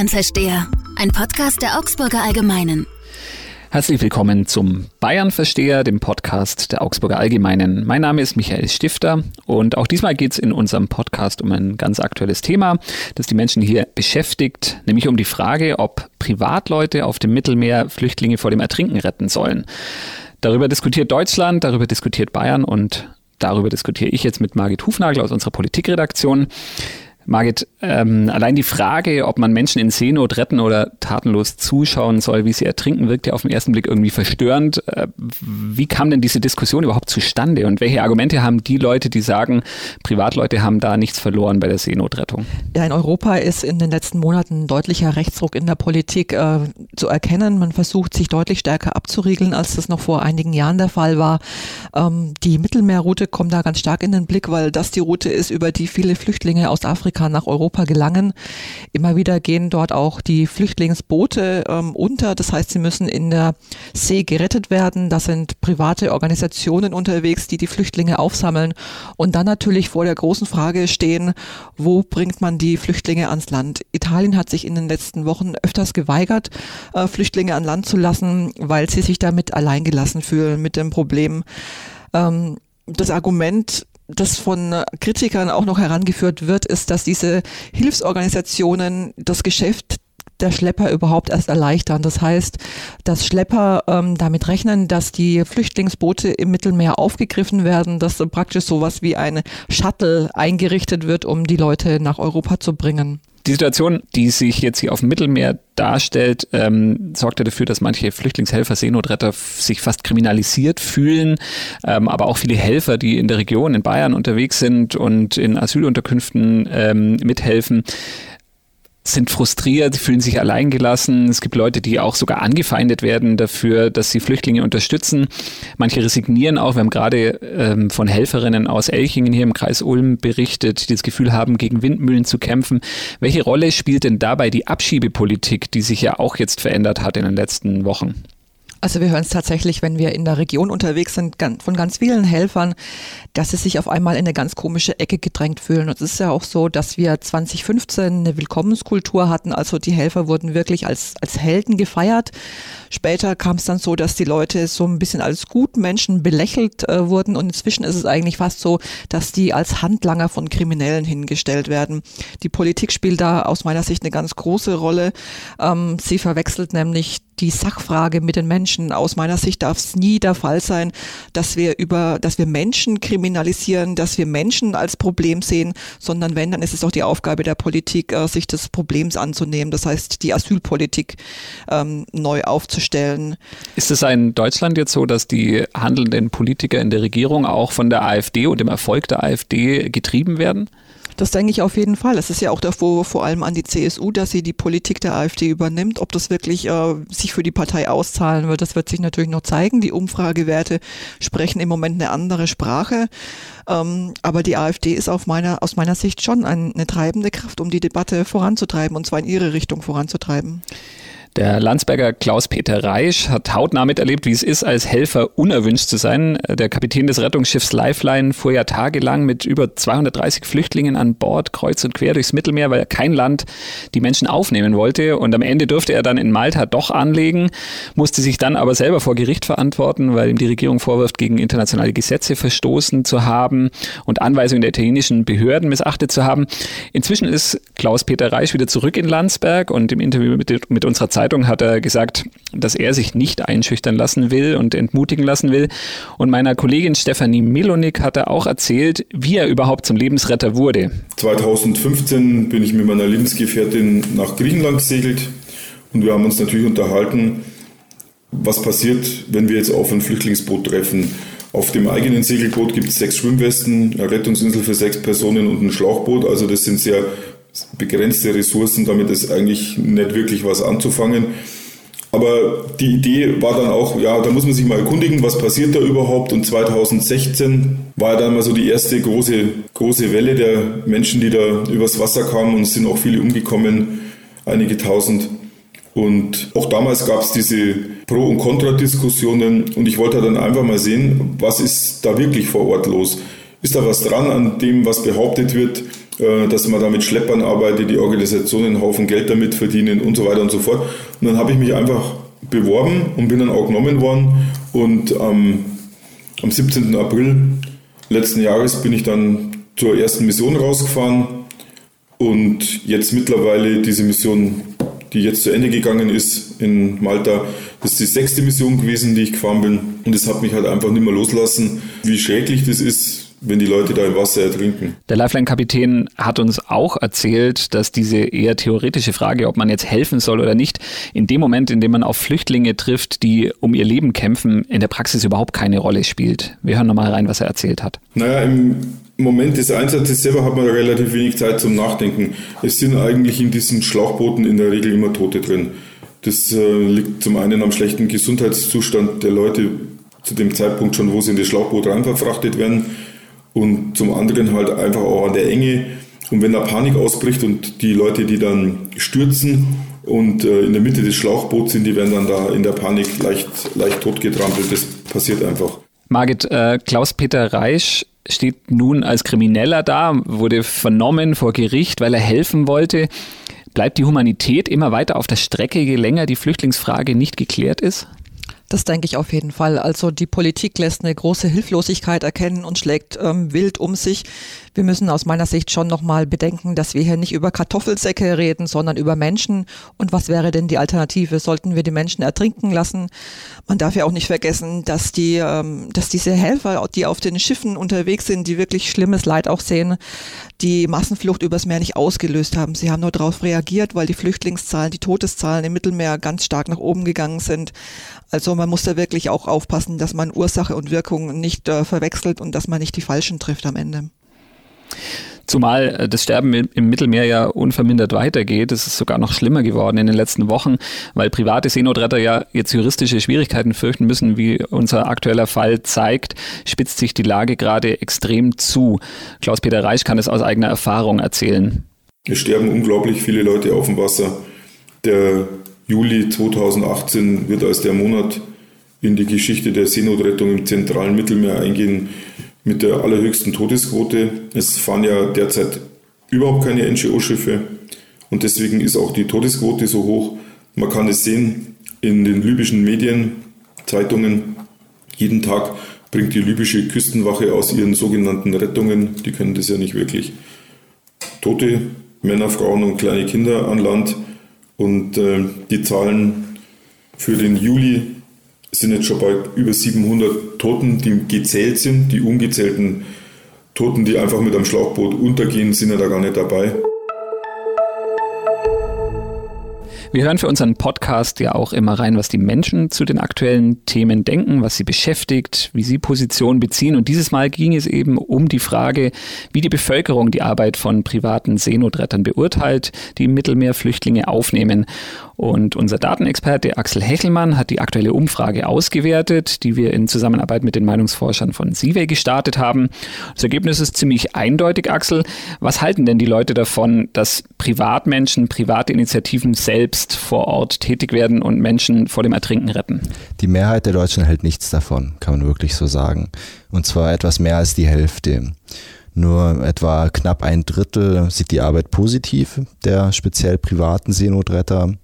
Bayern-Versteher, ein Podcast der Augsburger Allgemeinen. Herzlich willkommen zum Bayern-Versteher, dem Podcast der Augsburger Allgemeinen. Mein Name ist Michael Stifter und auch diesmal geht es in unserem Podcast um ein ganz aktuelles Thema, das die Menschen hier beschäftigt, nämlich um die Frage, ob Privatleute auf dem Mittelmeer Flüchtlinge vor dem Ertrinken retten sollen. Darüber diskutiert Deutschland, darüber diskutiert Bayern und darüber diskutiere ich jetzt mit Margit Hufnagel aus unserer Politikredaktion. Margit, ähm, allein die Frage, ob man Menschen in Seenot retten oder tatenlos zuschauen soll, wie sie ertrinken, wirkt ja auf den ersten Blick irgendwie verstörend. Äh, wie kam denn diese Diskussion überhaupt zustande und welche Argumente haben die Leute, die sagen, Privatleute haben da nichts verloren bei der Seenotrettung? Ja, in Europa ist in den letzten Monaten deutlicher Rechtsdruck in der Politik äh, zu erkennen. Man versucht, sich deutlich stärker abzuriegeln, als das noch vor einigen Jahren der Fall war. Ähm, die Mittelmeerroute kommt da ganz stark in den Blick, weil das die Route ist, über die viele Flüchtlinge aus Afrika Afrika nach Europa gelangen. Immer wieder gehen dort auch die Flüchtlingsboote ähm, unter. Das heißt, sie müssen in der See gerettet werden. Da sind private Organisationen unterwegs, die die Flüchtlinge aufsammeln und dann natürlich vor der großen Frage stehen, wo bringt man die Flüchtlinge ans Land? Italien hat sich in den letzten Wochen öfters geweigert, äh, Flüchtlinge an Land zu lassen, weil sie sich damit alleingelassen fühlen mit dem Problem. Ähm, das Argument, das von Kritikern auch noch herangeführt wird, ist, dass diese Hilfsorganisationen das Geschäft der Schlepper überhaupt erst erleichtern. Das heißt, dass Schlepper ähm, damit rechnen, dass die Flüchtlingsboote im Mittelmeer aufgegriffen werden, dass praktisch sowas wie ein Shuttle eingerichtet wird, um die Leute nach Europa zu bringen. Die Situation, die sich jetzt hier auf dem Mittelmeer darstellt, ähm, sorgt ja dafür, dass manche Flüchtlingshelfer, Seenotretter sich fast kriminalisiert fühlen, ähm, aber auch viele Helfer, die in der Region, in Bayern unterwegs sind und in Asylunterkünften ähm, mithelfen, sind frustriert, fühlen sich alleingelassen. Es gibt Leute, die auch sogar angefeindet werden dafür, dass sie Flüchtlinge unterstützen. Manche resignieren auch. Wir haben gerade ähm, von Helferinnen aus Elchingen hier im Kreis Ulm berichtet, die das Gefühl haben, gegen Windmühlen zu kämpfen. Welche Rolle spielt denn dabei die Abschiebepolitik, die sich ja auch jetzt verändert hat in den letzten Wochen? Also wir hören es tatsächlich, wenn wir in der Region unterwegs sind, von ganz vielen Helfern, dass sie sich auf einmal in eine ganz komische Ecke gedrängt fühlen. Und es ist ja auch so, dass wir 2015 eine Willkommenskultur hatten. Also die Helfer wurden wirklich als, als Helden gefeiert. Später kam es dann so, dass die Leute so ein bisschen als Gutmenschen belächelt äh, wurden. Und inzwischen ist es eigentlich fast so, dass die als Handlanger von Kriminellen hingestellt werden. Die Politik spielt da aus meiner Sicht eine ganz große Rolle. Ähm, sie verwechselt nämlich die Sachfrage mit den Menschen. Aus meiner Sicht darf es nie der Fall sein, dass wir über, dass wir Menschen kriminalisieren, dass wir Menschen als Problem sehen, sondern wenn, dann ist es auch die Aufgabe der Politik, äh, sich des Problems anzunehmen. Das heißt, die Asylpolitik ähm, neu aufzustellen. Ist es in Deutschland jetzt so, dass die handelnden Politiker in der Regierung auch von der AfD und dem Erfolg der AfD getrieben werden? Das denke ich auf jeden Fall. Es ist ja auch der Vorwurf vor allem an die CSU, dass sie die Politik der AfD übernimmt. Ob das wirklich äh, sich für die Partei auszahlen wird, das wird sich natürlich noch zeigen. Die Umfragewerte sprechen im Moment eine andere Sprache. Ähm, aber die AfD ist auf meiner, aus meiner Sicht schon eine treibende Kraft, um die Debatte voranzutreiben und zwar in ihre Richtung voranzutreiben. Der Landsberger Klaus-Peter Reisch hat hautnah miterlebt, wie es ist, als Helfer unerwünscht zu sein. Der Kapitän des Rettungsschiffs Lifeline fuhr ja tagelang mit über 230 Flüchtlingen an Bord, kreuz und quer durchs Mittelmeer, weil kein Land die Menschen aufnehmen wollte. Und am Ende durfte er dann in Malta doch anlegen, musste sich dann aber selber vor Gericht verantworten, weil ihm die Regierung vorwirft, gegen internationale Gesetze verstoßen zu haben und Anweisungen der italienischen Behörden missachtet zu haben. Inzwischen ist Klaus-Peter Reisch wieder zurück in Landsberg und im Interview mit, mit unserer Zeit Zeitung hat er gesagt, dass er sich nicht einschüchtern lassen will und entmutigen lassen will. Und meiner Kollegin Stefanie Milonik hat er auch erzählt, wie er überhaupt zum Lebensretter wurde. 2015 bin ich mit meiner Lebensgefährtin nach Griechenland gesegelt und wir haben uns natürlich unterhalten, was passiert, wenn wir jetzt auf ein Flüchtlingsboot treffen. Auf dem eigenen Segelboot gibt es sechs Schwimmwesten, eine Rettungsinsel für sechs Personen und ein Schlauchboot. Also das sind sehr begrenzte Ressourcen, damit ist eigentlich nicht wirklich was anzufangen. Aber die Idee war dann auch, ja, da muss man sich mal erkundigen, was passiert da überhaupt. Und 2016 war dann mal so die erste große, große Welle der Menschen, die da übers Wasser kamen und es sind auch viele umgekommen, einige tausend. Und auch damals gab es diese Pro- und Kontra-Diskussionen und ich wollte dann einfach mal sehen, was ist da wirklich vor Ort los? Ist da was dran an dem, was behauptet wird? Äh, dass man da mit Schleppern arbeitet, die Organisationen einen Haufen Geld damit verdienen und so weiter und so fort. Und dann habe ich mich einfach beworben und bin dann auch genommen worden. Und ähm, am 17. April letzten Jahres bin ich dann zur ersten Mission rausgefahren und jetzt mittlerweile diese Mission, die jetzt zu Ende gegangen ist in Malta, das ist die sechste Mission gewesen, die ich gefahren bin. Und es hat mich halt einfach nicht mehr loslassen, wie schrecklich das ist, wenn die Leute da im Wasser ertrinken. Der Lifeline-Kapitän hat uns auch erzählt, dass diese eher theoretische Frage, ob man jetzt helfen soll oder nicht, in dem Moment, in dem man auf Flüchtlinge trifft, die um ihr Leben kämpfen, in der Praxis überhaupt keine Rolle spielt. Wir hören nochmal rein, was er erzählt hat. Naja, im Moment des Einsatzes selber hat man relativ wenig Zeit zum Nachdenken. Es sind eigentlich in diesen Schlauchbooten in der Regel immer Tote drin. Das äh, liegt zum einen am schlechten Gesundheitszustand der Leute zu dem Zeitpunkt schon, wo sie in das Schlauchboot rein verfrachtet werden und zum anderen halt einfach auch an der Enge. Und wenn da Panik ausbricht und die Leute, die dann stürzen und äh, in der Mitte des Schlauchboots sind, die werden dann da in der Panik leicht, leicht totgetrampelt. Das passiert einfach. Margit, äh, Klaus-Peter Reisch steht nun als Krimineller da, wurde vernommen vor Gericht, weil er helfen wollte. Bleibt die Humanität immer weiter auf der Strecke, je länger die Flüchtlingsfrage nicht geklärt ist? Das denke ich auf jeden Fall. Also die Politik lässt eine große Hilflosigkeit erkennen und schlägt ähm, wild um sich. Wir müssen aus meiner Sicht schon nochmal bedenken, dass wir hier nicht über Kartoffelsäcke reden, sondern über Menschen. Und was wäre denn die Alternative? Sollten wir die Menschen ertrinken lassen? Man darf ja auch nicht vergessen, dass die, ähm, dass diese Helfer, die auf den Schiffen unterwegs sind, die wirklich schlimmes Leid auch sehen, die Massenflucht übers Meer nicht ausgelöst haben. Sie haben nur darauf reagiert, weil die Flüchtlingszahlen, die Todeszahlen im Mittelmeer ganz stark nach oben gegangen sind. Also man muss da wirklich auch aufpassen, dass man Ursache und Wirkung nicht äh, verwechselt und dass man nicht die Falschen trifft am Ende. Zumal äh, das Sterben im Mittelmeer ja unvermindert weitergeht. Es ist sogar noch schlimmer geworden in den letzten Wochen, weil private Seenotretter ja jetzt juristische Schwierigkeiten fürchten müssen, wie unser aktueller Fall zeigt, spitzt sich die Lage gerade extrem zu. Klaus-Peter Reich kann es aus eigener Erfahrung erzählen. Es sterben unglaublich viele Leute auf dem Wasser. Der Juli 2018 wird als der Monat in die Geschichte der Seenotrettung im zentralen Mittelmeer eingehen mit der allerhöchsten Todesquote. Es fahren ja derzeit überhaupt keine NGO-Schiffe und deswegen ist auch die Todesquote so hoch. Man kann es sehen in den libyschen Medien, Zeitungen. Jeden Tag bringt die libysche Küstenwache aus ihren sogenannten Rettungen, die können das ja nicht wirklich, tote Männer, Frauen und kleine Kinder an Land. Und äh, die Zahlen für den Juli sind jetzt schon bei über 700 Toten, die gezählt sind. Die ungezählten Toten, die einfach mit einem Schlauchboot untergehen, sind ja da gar nicht dabei. Wir hören für unseren Podcast ja auch immer rein, was die Menschen zu den aktuellen Themen denken, was sie beschäftigt, wie sie Position beziehen. Und dieses Mal ging es eben um die Frage, wie die Bevölkerung die Arbeit von privaten Seenotrettern beurteilt, die im Mittelmeer Flüchtlinge aufnehmen. Und unser Datenexperte Axel Hechelmann hat die aktuelle Umfrage ausgewertet, die wir in Zusammenarbeit mit den Meinungsforschern von Sive gestartet haben. Das Ergebnis ist ziemlich eindeutig, Axel. Was halten denn die Leute davon, dass Privatmenschen, private Initiativen selbst vor Ort tätig werden und Menschen vor dem Ertrinken retten? Die Mehrheit der Deutschen hält nichts davon, kann man wirklich so sagen. Und zwar etwas mehr als die Hälfte. Nur etwa knapp ein Drittel sieht die Arbeit positiv, der speziell privaten Seenotretter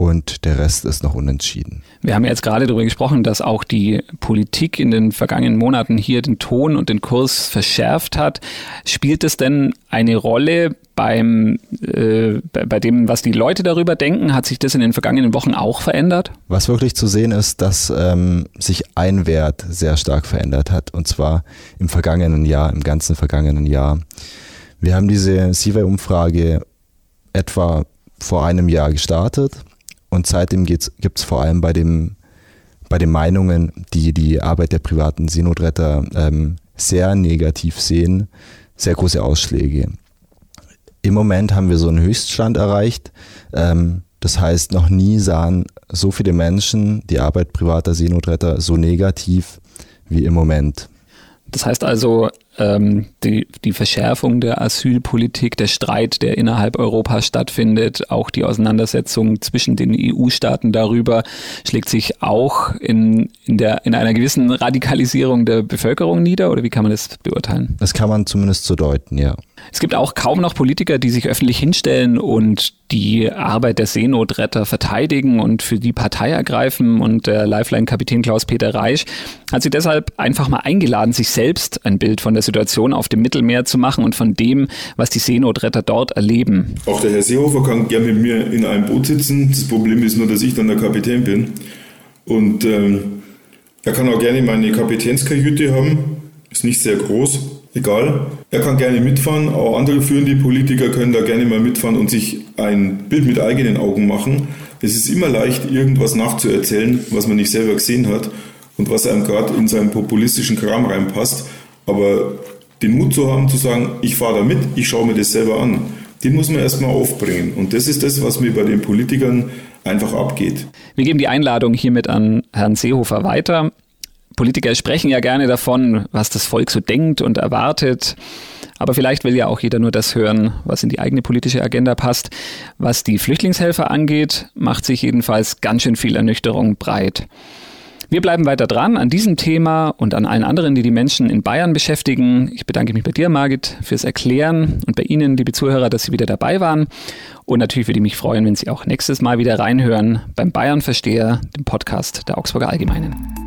und der Rest ist noch unentschieden. Wir haben jetzt gerade darüber gesprochen, dass auch die Politik in den vergangenen Monaten hier den Ton und den Kurs verschärft hat. Spielt es denn eine Rolle beim, äh, bei dem, was die Leute darüber denken? Hat sich das in den vergangenen Wochen auch verändert? Was wirklich zu sehen ist, dass ähm, sich ein Wert sehr stark verändert hat und zwar im vergangenen Jahr, im ganzen vergangenen Jahr. Wir haben diese CIVI-Umfrage etwa vor einem Jahr gestartet und seitdem gibt es vor allem bei, dem, bei den Meinungen, die die Arbeit der privaten Seenotretter ähm, sehr negativ sehen, sehr große Ausschläge. Im Moment haben wir so einen Höchststand erreicht. Ähm, das heißt, noch nie sahen so viele Menschen die Arbeit privater Seenotretter so negativ wie im Moment. Das heißt also, ähm, die, die Verschärfung der Asylpolitik, der Streit, der innerhalb Europas stattfindet, auch die Auseinandersetzung zwischen den EU-Staaten darüber, schlägt sich auch in, in, der, in einer gewissen Radikalisierung der Bevölkerung nieder? Oder wie kann man das beurteilen? Das kann man zumindest so deuten, ja. Es gibt auch kaum noch Politiker, die sich öffentlich hinstellen und die Arbeit der Seenotretter verteidigen und für die Partei ergreifen. Und der Lifeline-Kapitän Klaus-Peter Reisch hat sie deshalb einfach mal eingeladen, sich selbst ein Bild von der Situation auf dem Mittelmeer zu machen und von dem, was die Seenotretter dort erleben. Auch der Herr Seehofer kann gerne mit mir in einem Boot sitzen. Das Problem ist nur, dass ich dann der Kapitän bin. Und ähm, er kann auch gerne meine Kapitänskajüte haben. Ist nicht sehr groß egal. Er kann gerne mitfahren, auch andere führende Politiker können da gerne mal mitfahren und sich ein Bild mit eigenen Augen machen. Es ist immer leicht, irgendwas nachzuerzählen, was man nicht selber gesehen hat und was einem gerade in seinen populistischen Kram reinpasst. Aber den Mut zu haben, zu sagen, ich fahre da mit, ich schaue mir das selber an, den muss man erstmal aufbringen. Und das ist das, was mir bei den Politikern einfach abgeht. Wir geben die Einladung hiermit an Herrn Seehofer weiter. Politiker sprechen ja gerne davon, was das Volk so denkt und erwartet. Aber vielleicht will ja auch jeder nur das hören, was in die eigene politische Agenda passt. Was die Flüchtlingshelfer angeht, macht sich jedenfalls ganz schön viel Ernüchterung breit. Wir bleiben weiter dran an diesem Thema und an allen anderen, die die Menschen in Bayern beschäftigen. Ich bedanke mich bei dir, Margit, fürs Erklären und bei Ihnen, liebe Zuhörer, dass Sie wieder dabei waren. Und natürlich würde ich mich freuen, wenn Sie auch nächstes Mal wieder reinhören beim Bayern Versteher, dem Podcast der Augsburger Allgemeinen.